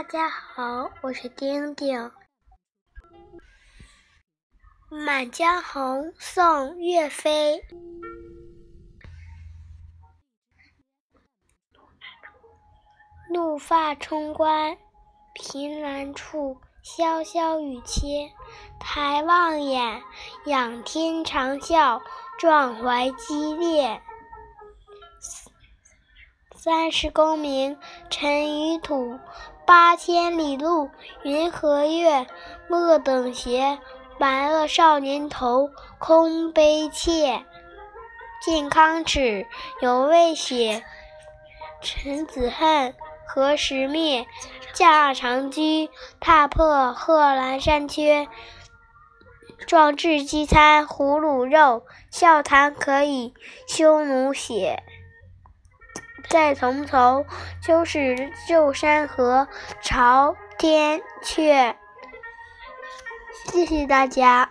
大家好，我是丁丁。《满江红》宋·岳飞。怒发冲冠，凭栏处，潇潇雨歇。抬望眼，仰天长啸，壮怀激烈。三十功名尘与土，八千里路云和月。莫等闲，白了少年头，空悲切。靖康耻，犹未雪。臣子恨，何时灭？驾长车，踏破贺兰山缺。壮志饥餐胡虏肉，笑谈可以匈奴血。再从头，收拾旧山河，朝天阙。谢谢大家。